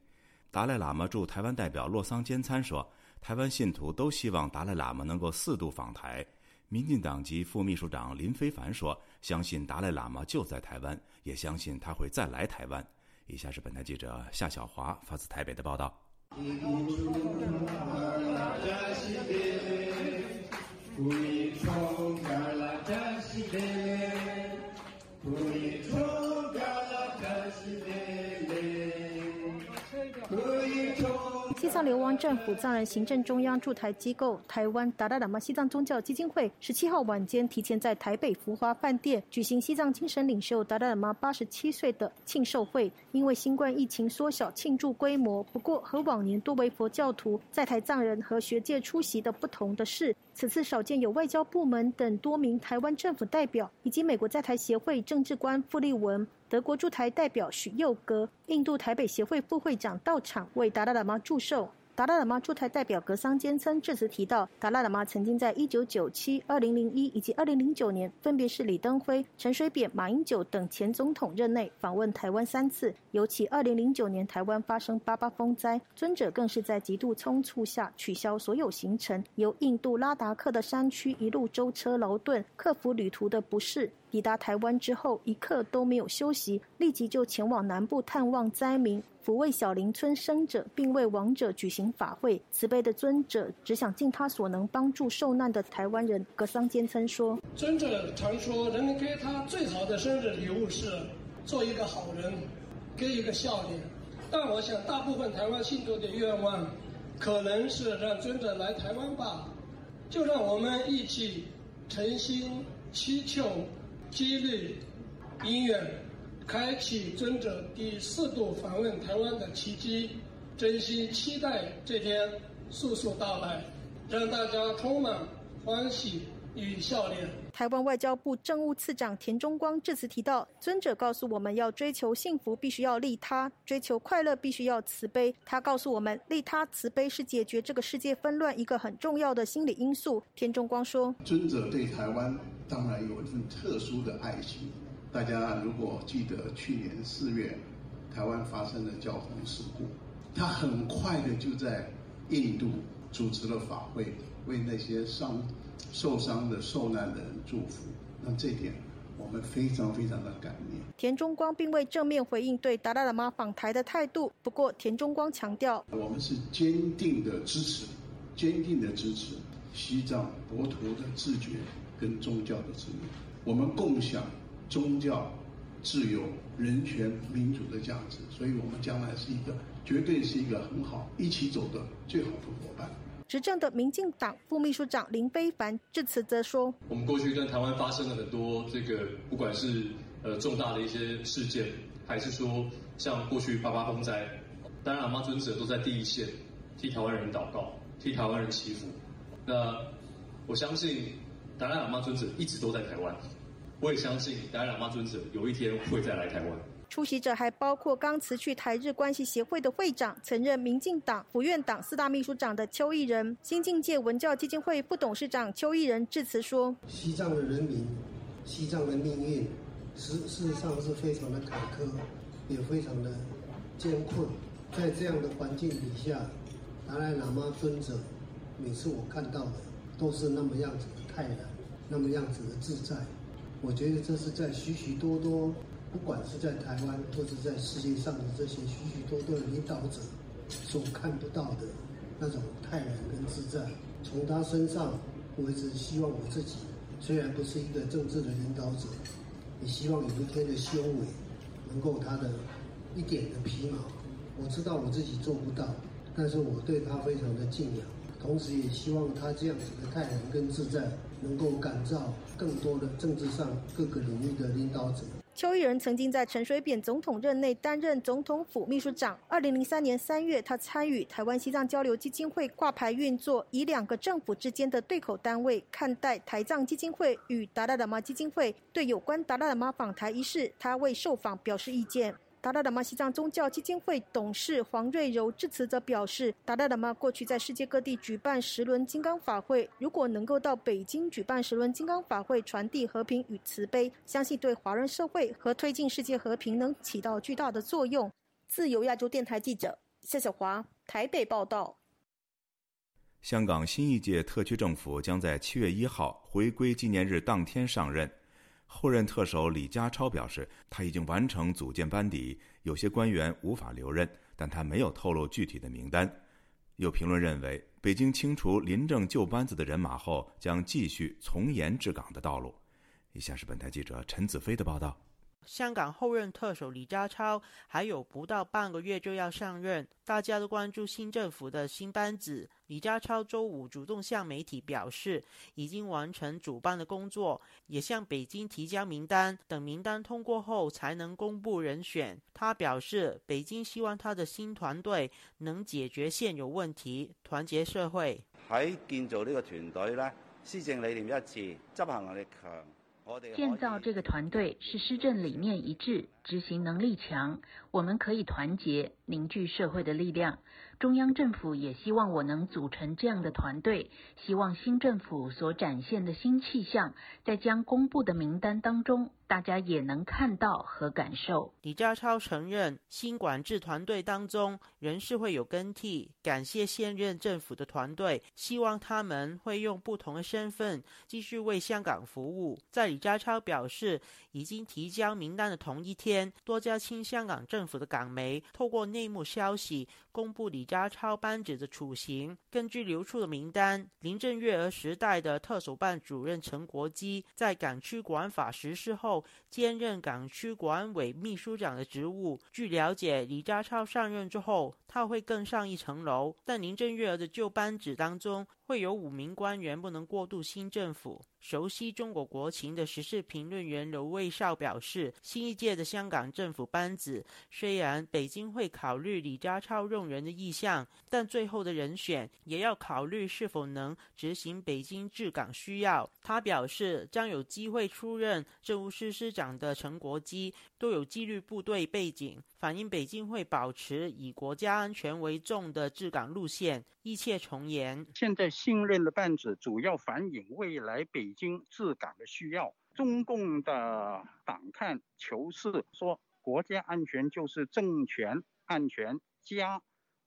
达赖喇嘛驻台湾代表洛桑坚参说：“台湾信徒都希望达赖喇嘛能够四度访台。”民进党籍副秘书长林非凡说：“相信达赖喇嘛就在台湾，也相信他会再来台湾。”以下是本台记者夏小华发自台北的报道。 시대에 우리 총잘 나자시대에 우리 西藏流亡政府藏人行政中央驻台机构台湾达赖喇嘛西藏宗教基金会十七号晚间提前在台北福华饭店举行西藏精神领袖达赖喇嘛八十七岁的庆寿会，因为新冠疫情缩小庆祝规模。不过和往年多为佛教徒在台藏人和学界出席的不同的是，此次少见有外交部门等多名台湾政府代表，以及美国在台协会政治官傅立文。德国驻台代表许佑格、印度台北协会副会长到场为达达喇嘛祝寿。达赖喇嘛驻台代表格桑坚称致辞提到，达赖喇嘛曾经在1997、2001以及2009年，分别是李登辉、陈水扁、马英九等前总统任内访问台湾三次。尤其2009年台湾发生八八风灾，尊者更是在极度匆促下取消所有行程，由印度拉达克的山区一路舟车劳顿，克服旅途的不适。抵达台湾之后，一刻都没有休息，立即就前往南部探望灾民。抚慰小林村生者，并为亡者举行法会。慈悲的尊者只想尽他所能帮助受难的台湾人。格桑坚称说：“尊者常说，人们给他最好的生日礼物是做一个好人，给一个笑脸。但我想，大部分台湾信徒的愿望，可能是让尊者来台湾吧。就让我们一起诚心祈求，激励医院。”开启尊者第四度访问台湾的奇迹，真心期待这天速速到来，让大家充满欢喜与笑脸。台湾外交部政务次长田中光致辞提到，尊者告诉我们要追求幸福，必须要利他；追求快乐，必须要慈悲。他告诉我们，利他慈悲是解决这个世界纷乱一个很重要的心理因素。田中光说：“尊者对台湾当然有一份特殊的爱心。”大家如果记得去年四月，台湾发生的交通事故，他很快的就在印度主持了法会，为那些伤、受伤的受难的人祝福。那这点我们非常非常的感念。田中光并未正面回应对达赖喇嘛访台的态度，不过田中光强调，我们是坚定的支持，坚定的支持西藏佛陀的自觉跟宗教的自由，我们共享。宗教、自由、人权、民主的价值，所以我们将来是一个绝对是一个很好一起走的最好的伙伴。执政的民进党副秘书长林非凡致辞则说：“我们过去跟台湾发生了很多这个，不管是呃重大的一些事件，还是说像过去八八风灾，当然阿妈尊者都在第一线替台湾人祷告，替台湾人祈福。那我相信达赖喇嘛尊者一直都在台湾。”我也相信达赖喇嘛尊者有一天会再来台湾。出席者还包括刚辞去台日关系协会的会长、曾任民进党府院党四大秘书长的邱毅仁，新境界文教基金会副董事长邱毅仁致辞说：“西藏的人民，西藏的命运，事事实上是非常的坎坷，也非常的艰困。在这样的环境底下，达赖喇嘛尊者，每次我看到的都是那么样子的泰然。”那么样子的自在。我觉得这是在许许多多，不管是在台湾或者在世界上的这些许许多多的领导者所看不到的那种泰然跟自在。从他身上，我一直希望我自己，虽然不是一个政治的领导者，也希望有一天的修为能够他的一点的皮毛。我知道我自己做不到，但是我对他非常的敬仰，同时也希望他这样子的泰然跟自在。能够感召更多的政治上各个领域的领导者。邱毅人曾经在陈水扁总统任内担任总统府秘书长。二零零三年三月，他参与台湾西藏交流基金会挂牌运作，以两个政府之间的对口单位看待台藏基金会与达赖喇嘛基金会。对有关达赖喇嘛访台一事，他为受访表示意见。达赖喇嘛西藏宗教基金会董事黄瑞柔致辞则表示，达赖喇嘛过去在世界各地举办十轮金刚法会，如果能够到北京举办十轮金刚法会，传递和平与慈悲，相信对华人社会和推进世界和平能起到巨大的作用。自由亚洲电台记者夏小华台北报道。香港新一届特区政府将在七月一号回归纪念日当天上任。后任特首李家超表示，他已经完成组建班底，有些官员无法留任，但他没有透露具体的名单。有评论认为，北京清除临政旧班子的人马后，将继续从严治港的道路。以下是本台记者陈子飞的报道。香港后任特首李家超还有不到半个月就要上任，大家都关注新政府的新班子。李家超周五主动向媒体表示，已经完成主办的工作，也向北京提交名单，等名单通过后才能公布人选。他表示，北京希望他的新团队能解决现有问题，团结社会。喺建造呢個團隊咧，施政理念一致，執行能力強。建造这个团队是施政理念一致，执行能力强。我们可以团结凝聚社会的力量。中央政府也希望我能组成这样的团队。希望新政府所展现的新气象，在将公布的名单当中。大家也能看到和感受。李家超承认，新管制团队当中人事会有更替，感谢现任政府的团队，希望他们会用不同的身份继续为香港服务。在李家超表示已经提交名单的同一天，多家亲香港政府的港媒透过内内幕消息公布李家超班子的处刑。根据流出的名单，林郑月娥时代的特首办主任陈国基在港区管法实施后。兼任港区国安委秘书长的职务。据了解，李家超上任之后，他会更上一层楼。但林郑月娥的旧班子当中，会有五名官员不能过渡新政府。熟悉中国国情的时事评论员刘卫少表示，新一届的香港政府班子虽然北京会考虑李家超用人的意向，但最后的人选也要考虑是否能执行北京治港需要。他表示，将有机会出任政务司司长的陈国基都有纪律部队背景，反映北京会保持以国家安全为重的治港路线，一切从严。现在新任的班子主要反映未来北。北京治港的需要，中共的党看求是说，国家安全就是政权安全加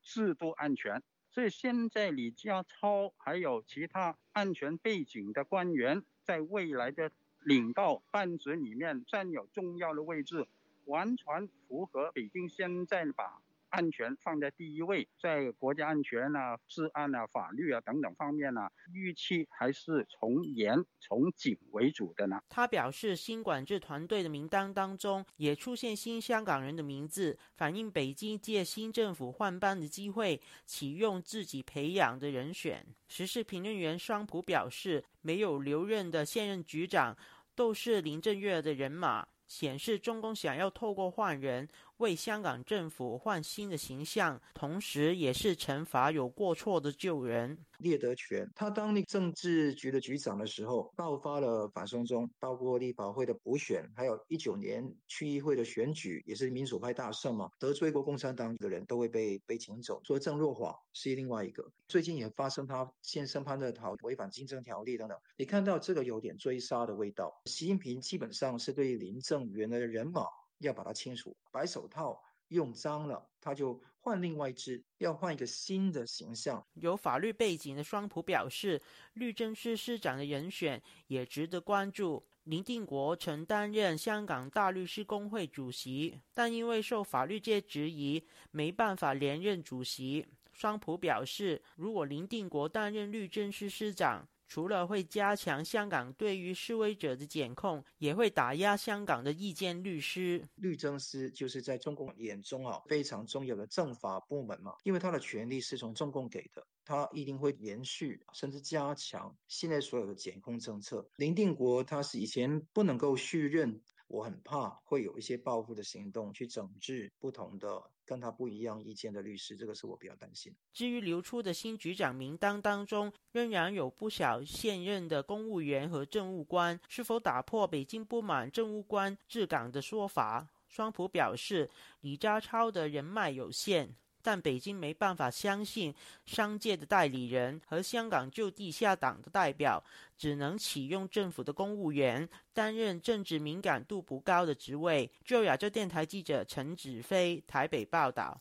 制度安全。所以现在李家超还有其他安全背景的官员，在未来的领到班子里面占有重要的位置，完全符合北京现在把。安全放在第一位，在国家安全啊、治安啊、法律啊等等方面呢，预期还是从严从紧为主的呢。他表示，新管制团队的名单当中也出现新香港人的名字，反映北京借新政府换班的机会启用自己培养的人选。时事评论员双普表示，没有留任的现任局长都是林郑月的人马，显示中共想要透过换人。为香港政府换新的形象，同时也是惩罚有过错的旧人。聂德权，他当那政治局的局长的时候，爆发了反送中，包括立法会的补选，还有一九年区议会的选举，也是民主派大胜嘛，得罪过共产党的人都会被被请走。说郑若华是另外一个，最近也发生他现身潘的逃违反竞争条例等等，你看到这个有点追杀的味道。习近平基本上是对林郑原来的人马。要把它清除，白手套用脏了，他就换另外一只，要换一个新的形象。有法律背景的双普表示，律政司司长的人选也值得关注。林定国曾担任香港大律师工会主席，但因为受法律界质疑，没办法连任主席。双普表示，如果林定国担任律政司司长，除了会加强香港对于示威者的检控，也会打压香港的意见律师。律政司就是在中共眼中啊非常重要的政法部门嘛，因为他的权力是从中共给的，他一定会延续甚至加强现在所有的检控政策。林定国他是以前不能够续任。我很怕会有一些报复的行动，去整治不同的跟他不一样意见的律师，这个是我比较担心。至于流出的新局长名单当中，仍然有不少现任的公务员和政务官，是否打破北京不满政务官治港的说法？双普表示，李家超的人脉有限。但北京没办法相信商界的代理人和香港就地下党的代表，只能启用政府的公务员担任政治敏感度不高的职位。就亚洲电台记者陈子飞台北报道。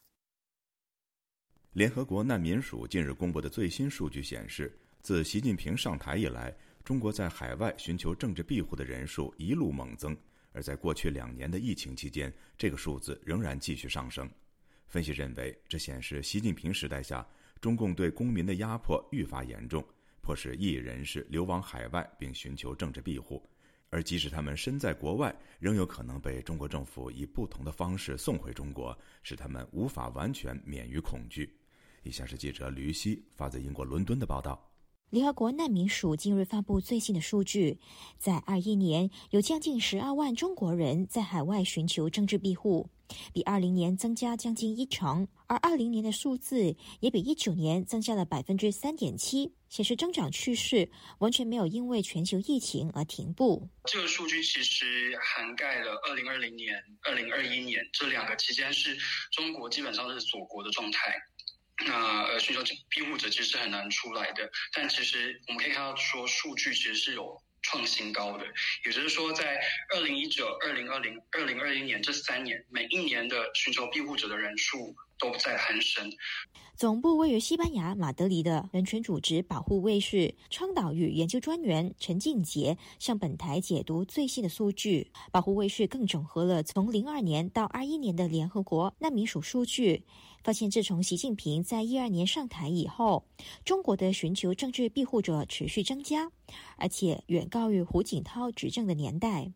联合国难民署近日公布的最新数据显示，自习近平上台以来，中国在海外寻求政治庇护的人数一路猛增，而在过去两年的疫情期间，这个数字仍然继续上升。分析认为，这显示习近平时代下中共对公民的压迫愈发严重，迫使异议人士流亡海外并寻求政治庇护。而即使他们身在国外，仍有可能被中国政府以不同的方式送回中国，使他们无法完全免于恐惧。以下是记者吕希发自英国伦敦的报道。联合国难民署近日发布最新的数据，在二一年有将近十二万中国人在海外寻求政治庇护，比二零年增加将近一成，而二零年的数字也比一九年增加了百分之三点七，显示增长趋势完全没有因为全球疫情而停步。这个数据其实涵盖了二零二零年、二零二一年这两个期间，是中国基本上是锁国的状态。那呃，寻求庇护者其实是很难出来的，但其实我们可以看到说，数据其实是有创新高的，也就是说，在二零一九、二零二零、二零二一年这三年，每一年的寻求庇护者的人数都在攀升。总部位于西班牙马德里的人权组织保护卫士倡导与研究专员陈静杰向本台解读最新的数据。保护卫士更整合了从零二年到二一年的联合国难民署数据。发现，自从习近平在一二年上台以后，中国的寻求政治庇护者持续增加，而且远高于胡锦涛执政的年代。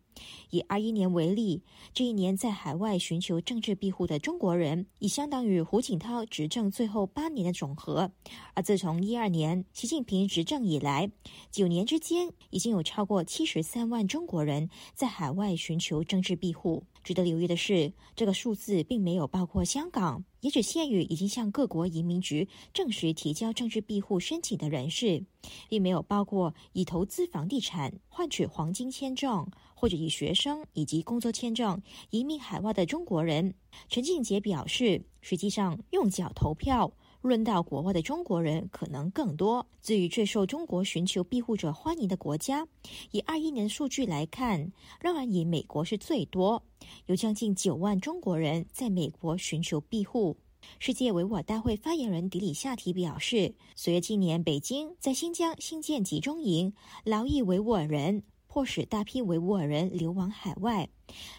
以二一年为例，这一年在海外寻求政治庇护的中国人，已相当于胡锦涛执政最后八年的总和。而自从一二年习近平执政以来，九年之间已经有超过七十三万中国人在海外寻求政治庇护。值得留意的是，这个数字并没有包括香港，也只限于已经向各国移民局正式提交政治庇护申请的人士，并没有包括以投资房地产换取黄金签证，或者以学生以及工作签证移民海外的中国人。陈静杰表示，实际上用脚投票。论到国外的中国人可能更多。至于最受中国寻求庇护者欢迎的国家，以二一年数据来看，仍然以美国是最多，有将近九万中国人在美国寻求庇护。世界维吾尔大会发言人迪里夏提表示，随着今年北京在新疆新建集中营，劳役维吾尔人。迫使大批维吾尔人流亡海外，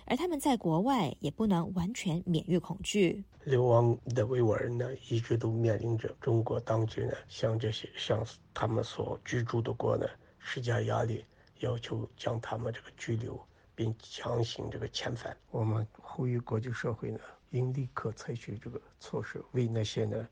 而他们在国外也不能完全免于恐惧。流亡的维吾尔人呢，一直都面临着中国当局呢，向这些向他们所居住的国呢施加压力，要求将他们这个拘留并强行这个遣返。我们呼吁国际社会呢，应立刻采取这个措施，为那些呢。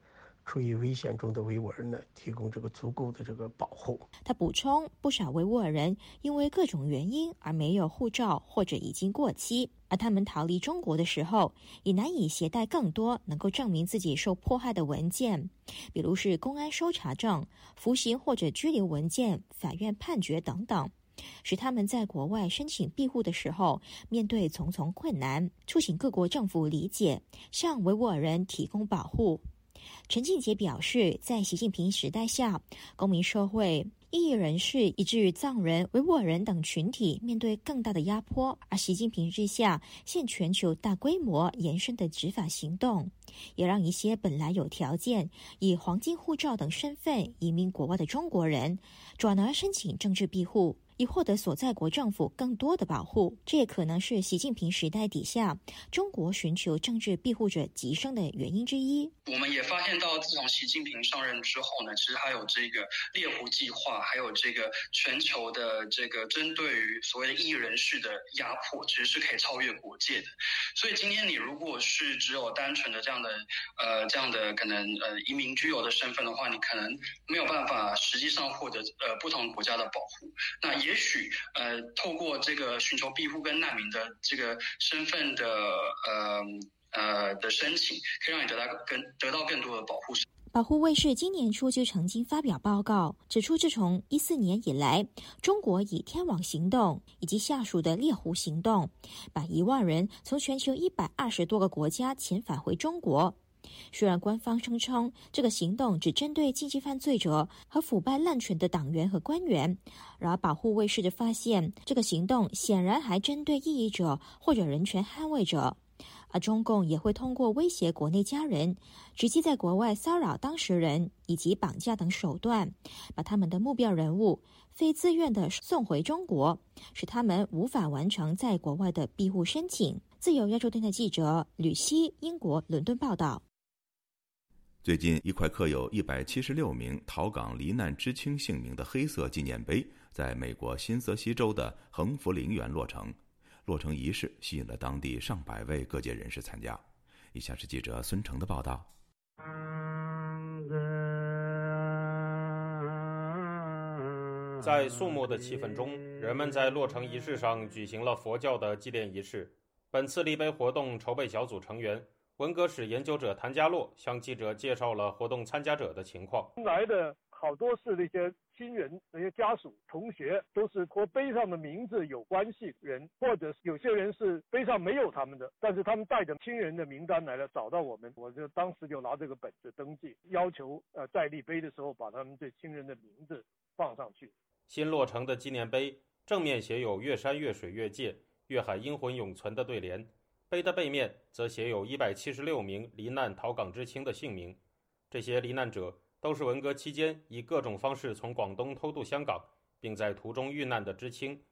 处于危险中的维吾尔人呢，提供这个足够的这个保护。他补充，不少维吾尔人因为各种原因而没有护照或者已经过期，而他们逃离中国的时候也难以携带更多能够证明自己受迫害的文件，比如是公安搜查证、服刑或者拘留文件、法院判决等等，使他们在国外申请庇护的时候面对重重困难。促请各国政府理解，向维吾尔人提供保护。陈静杰表示，在习近平时代下，公民社会异议人士以至于藏人、维吾尔人等群体面对更大的压迫，而习近平之下现全球大规模延伸的执法行动，也让一些本来有条件以黄金护照等身份移民国外的中国人，转而申请政治庇护。以获得所在国政府更多的保护，这也可能是习近平时代底下中国寻求政治庇护者急升的原因之一。我们也发现到，自从习近平上任之后呢，其实还有这个猎狐计划，还有这个全球的这个针对于所谓的异人士的压迫，其实是可以超越国界的。所以今天你如果是只有单纯的这样的呃这样的可能呃移民居留的身份的话，你可能没有办法实际上获得呃不同国家的保护。那也许呃，透过这个寻求庇护跟难民的这个身份的呃呃的申请，可以让你得到更得到更多的保护。保护卫士今年初就曾经发表报告，指出自从一四年以来，中国以天网行动以及下属的猎狐行动，把一万人从全球一百二十多个国家遣返回中国。虽然官方声称这个行动只针对经济犯罪者和腐败滥权的党员和官员，然而保护卫士的发现，这个行动显然还针对异议者或者人权捍卫者。而中共也会通过威胁国内家人，直接在国外骚扰当事人以及绑架等手段，把他们的目标人物非自愿的送回中国，使他们无法完成在国外的庇护申请。自由亚洲电台记者吕希，英国伦敦报道。最近，一块刻有一百七十六名逃港罹难知青姓名的黑色纪念碑，在美国新泽西州的横福陵园落成。落成仪式吸引了当地上百位各界人士参加。以下是记者孙成的报道。在肃穆的气氛中，人们在落成仪式上举行了佛教的祭奠仪式。本次立碑活动筹备小组成员。文革史研究者谭家洛向记者介绍了活动参加者的情况。来的好多是那些亲人、那些家属、同学，都是和碑上的名字有关系人，或者有些人是碑上没有他们的，但是他们带着亲人的名单来了，找到我们，我就当时就拿这个本子登记，要求呃在立碑的时候把他们这亲人的名字放上去。新落成的纪念碑正面写有“越山越水越界，越海英魂永存”的对联。碑的背面则写有一百七十六名罹难逃港知青的姓名，这些罹难者都是文革期间以各种方式从广东偷渡香港，并在途中遇难的知青。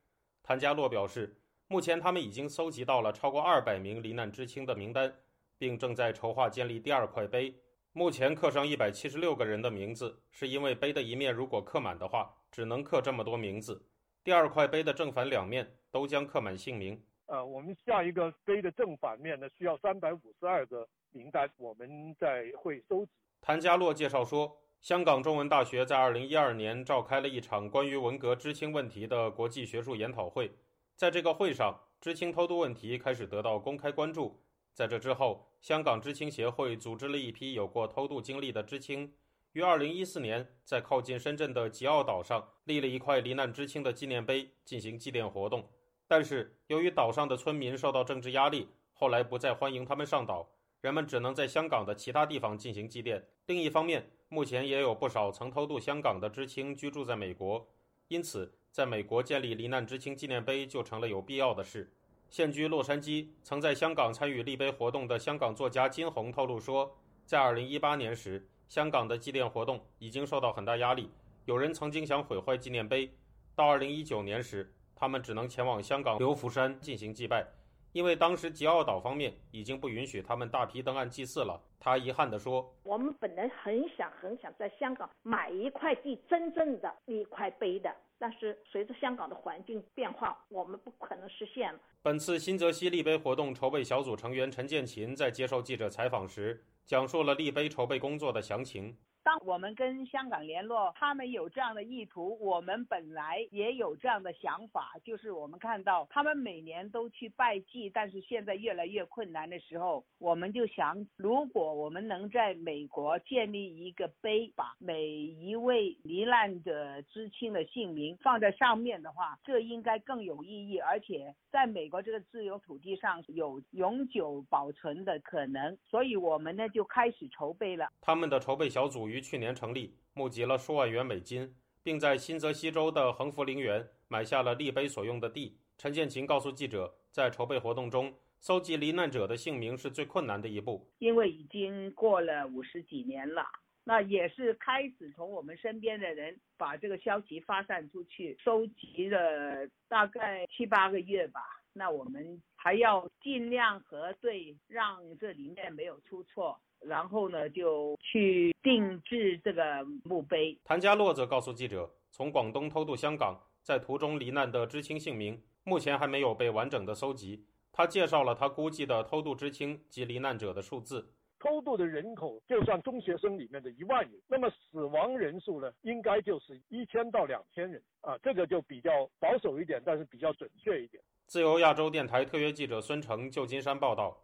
谭家洛表示，目前他们已经搜集到了超过二百名罹难知青的名单，并正在筹划建立第二块碑。目前刻上一百七十六个人的名字，是因为碑的一面如果刻满的话，只能刻这么多名字。第二块碑的正反两面都将刻满姓名。呃，我们下一个碑的正反面呢，需要三百五十二个名单，我们在会收集。谭家洛介绍说，香港中文大学在二零一二年召开了一场关于文革知青问题的国际学术研讨会，在这个会上，知青偷渡问题开始得到公开关注。在这之后，香港知青协会组织了一批有过偷渡经历的知青，于二零一四年在靠近深圳的吉澳岛上立了一块罹难知青的纪念碑，进行祭奠活动。但是，由于岛上的村民受到政治压力，后来不再欢迎他们上岛，人们只能在香港的其他地方进行祭奠。另一方面，目前也有不少曾偷渡香港的知青居住在美国，因此在美国建立罹难知青纪念碑就成了有必要的事。现居洛杉矶、曾在香港参与立碑活动的香港作家金红透露说，在2018年时，香港的祭奠活动已经受到很大压力，有人曾经想毁坏纪念碑。到2019年时，他们只能前往香港流浮山进行祭拜，因为当时吉澳岛方面已经不允许他们大批登岸祭祀了。他遗憾地说：“我们本来很想很想在香港买一块地，真正的一块碑的，但是随着香港的环境变化，我们不可能实现了。”本次新泽西立碑活动筹备小组成员陈建琴在接受记者采访时，讲述了立碑筹备工作的详情。当我们跟香港联络，他们有这样的意图，我们本来也有这样的想法，就是我们看到他们每年都去拜祭，但是现在越来越困难的时候，我们就想，如果我们能在美国建立一个碑，把每一位罹难的知青的姓名放在上面的话，这应该更有意义，而且在美国这个自由土地上有永久保存的可能，所以我们呢就开始筹备了。他们的筹备小组。于去年成立，募集了数万元美金，并在新泽西州的横福陵园买下了立碑所用的地。陈建琴告诉记者，在筹备活动中，搜集罹难者的姓名是最困难的一步，因为已经过了五十几年了。那也是开始从我们身边的人把这个消息发散出去，收集了大概七八个月吧。那我们还要尽量核对，让这里面没有出错，然后呢就去定制这个墓碑。谭家洛则告诉记者，从广东偷渡香港，在途中罹难的知青姓名，目前还没有被完整的搜集。他介绍了他估计的偷渡知青及罹难者的数字。偷渡的人口就算中学生里面的一万人，那么死亡人数呢，应该就是一千到两千人啊，这个就比较保守一点，但是比较准确一点。自由亚洲电台特约记者孙成，旧金山报道。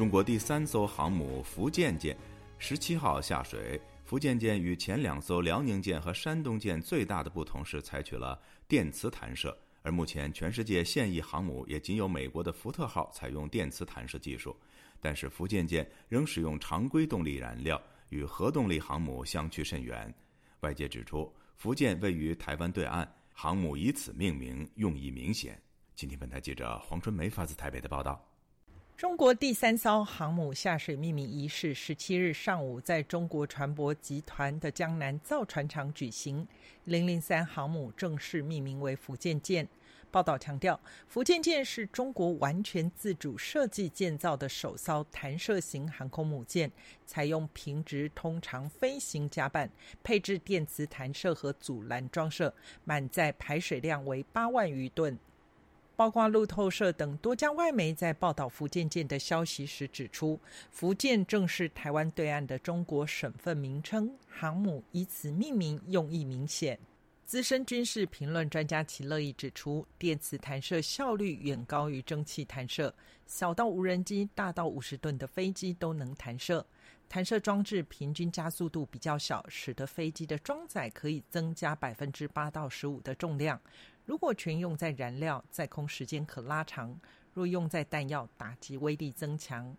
中国第三艘航母福建舰十七号下水。福建舰与前两艘辽宁舰和山东舰最大的不同是采取了电磁弹射，而目前全世界现役航母也仅有美国的福特号采用电磁弹射技术，但是福建舰仍使用常规动力燃料，与核动力航母相去甚远。外界指出，福建位于台湾对岸，航母以此命名用意明显。今天，本台记者黄春梅发自台北的报道。中国第三艘航母下水命名仪式十七日上午在中国船舶集团的江南造船厂举行。零零三航母正式命名为福建舰。报道强调，福建舰是中国完全自主设计建造的首艘弹射型航空母舰，采用平直通常飞行甲板，配置电磁弹射和阻拦装设，满载排水量为八万余吨。包括路透社等多家外媒在报道福建舰的消息时指出，福建正是台湾对岸的中国省份名称，航母以此命名用意明显。资深军事评论专家齐乐意指出，电磁弹射效率远高于蒸汽弹射，小到无人机，大到五十吨的飞机都能弹射。弹射装置平均加速度比较小，使得飞机的装载可以增加百分之八到十五的重量。如果全用在燃料，在空时间可拉长；若用在弹药，打击威力增强。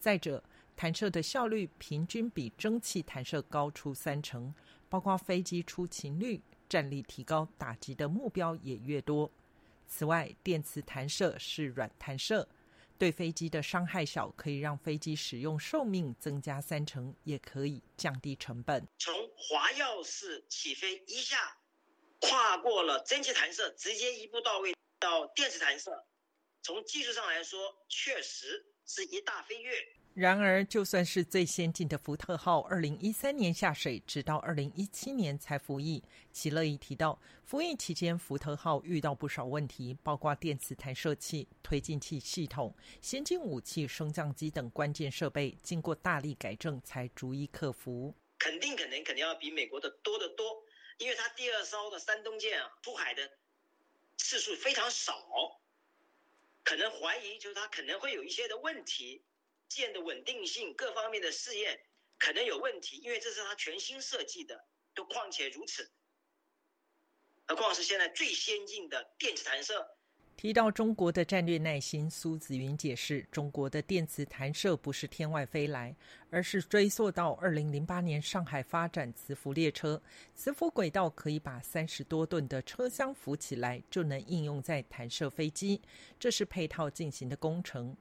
再者，弹射的效率平均比蒸汽弹射高出三成，包括飞机出勤率、战力提高、打击的目标也越多。此外，电磁弹射是软弹射，对飞机的伤害小，可以让飞机使用寿命增加三成，也可以降低成本。从滑跃式起飞一下。跨过了蒸汽弹射，直接一步到位到电磁弹射，从技术上来说，确实是一大飞跃。然而，就算是最先进的福特号，二零一三年下水，直到二零一七年才服役。齐乐意提到，服役期间，福特号遇到不少问题，包括电磁弹射器、推进器系统、先进武器升降机等关键设备，经过大力改正才逐一克服。肯定，肯定，肯定要比美国的多得多。因为它第二艘的山东舰啊，出海的次数非常少，可能怀疑就是它可能会有一些的问题，舰的稳定性各方面的试验可能有问题，因为这是它全新设计的，都况且如此，何况是现在最先进的电子弹射。提到中国的战略耐心，苏子云解释，中国的电磁弹射不是天外飞来，而是追溯到二零零八年上海发展磁浮列车，磁浮轨道可以把三十多吨的车厢浮起来，就能应用在弹射飞机，这是配套进行的工程。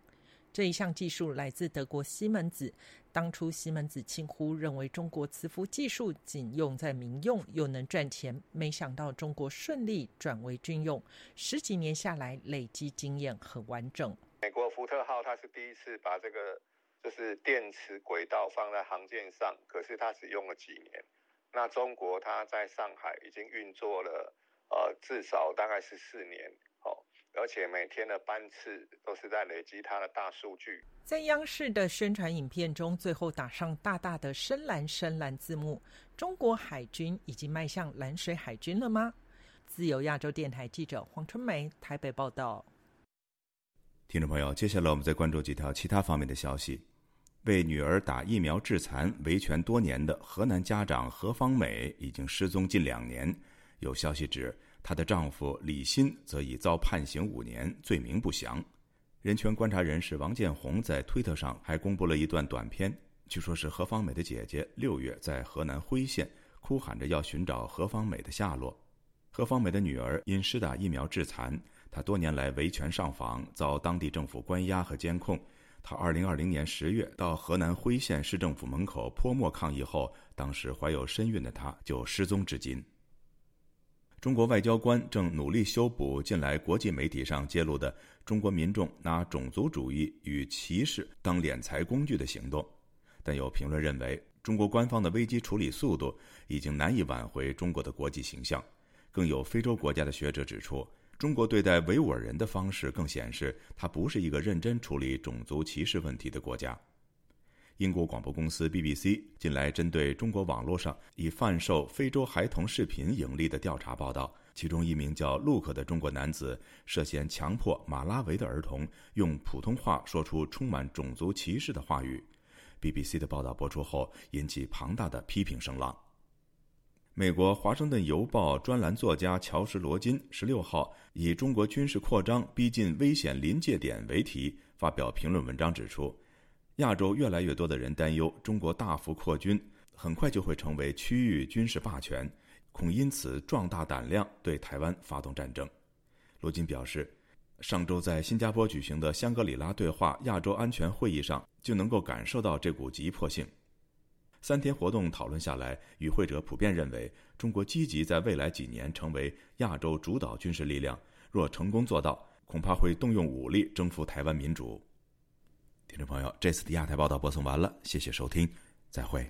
这一项技术来自德国西门子。当初西门子轻忽认为中国磁浮技术仅用在民用又能赚钱，没想到中国顺利转为军用，十几年下来累积经验很完整。美国福特号它是第一次把这个就是电磁轨道放在航舰上，可是它只用了几年。那中国它在上海已经运作了呃至少大概是四年。而且每天的班次都是在累积它的大数据。在央视的宣传影片中，最后打上大大的深蓝深蓝字幕。中国海军已经迈向蓝水海军了吗？自由亚洲电台记者黄春梅台北报道。听众朋友，接下来我们再关注几条其他方面的消息。为女儿打疫苗致残维权多年的河南家长何芳美已经失踪近两年。有消息指。她的丈夫李鑫则已遭判刑五年，罪名不详。人权观察人士王建红在推特上还公布了一段短片，据说是何方美的姐姐六月在河南辉县哭喊着要寻找何方美的下落。何方美的女儿因施打疫苗致残，她多年来维权上访，遭当地政府关押和监控。她2020年10月到河南辉县市政府门口泼墨抗议后，当时怀有身孕的她就失踪至今。中国外交官正努力修补近来国际媒体上揭露的中国民众拿种族主义与歧视当敛财工具的行动，但有评论认为，中国官方的危机处理速度已经难以挽回中国的国际形象。更有非洲国家的学者指出，中国对待维吾尔人的方式更显示，它不是一个认真处理种族歧视问题的国家。英国广播公司 BBC 近来针对中国网络上以贩售非洲孩童视频盈利的调查报道，其中一名叫陆克的中国男子涉嫌强迫马拉维的儿童用普通话说出充满种族歧视的话语。BBC 的报道播出后，引起庞大的批评声浪。美国《华盛顿邮报》专栏作家乔什·罗金十六号以“中国军事扩张逼近危险临界点”为题发表评论文章，指出。亚洲越来越多的人担忧，中国大幅扩军，很快就会成为区域军事霸权，恐因此壮大胆量对台湾发动战争。罗金表示，上周在新加坡举行的香格里拉对话亚洲安全会议上，就能够感受到这股急迫性。三天活动讨论下来，与会者普遍认为，中国积极在未来几年成为亚洲主导军事力量，若成功做到，恐怕会动用武力征服台湾民主。听众朋友，这次的亚太报道播送完了，谢谢收听，再会。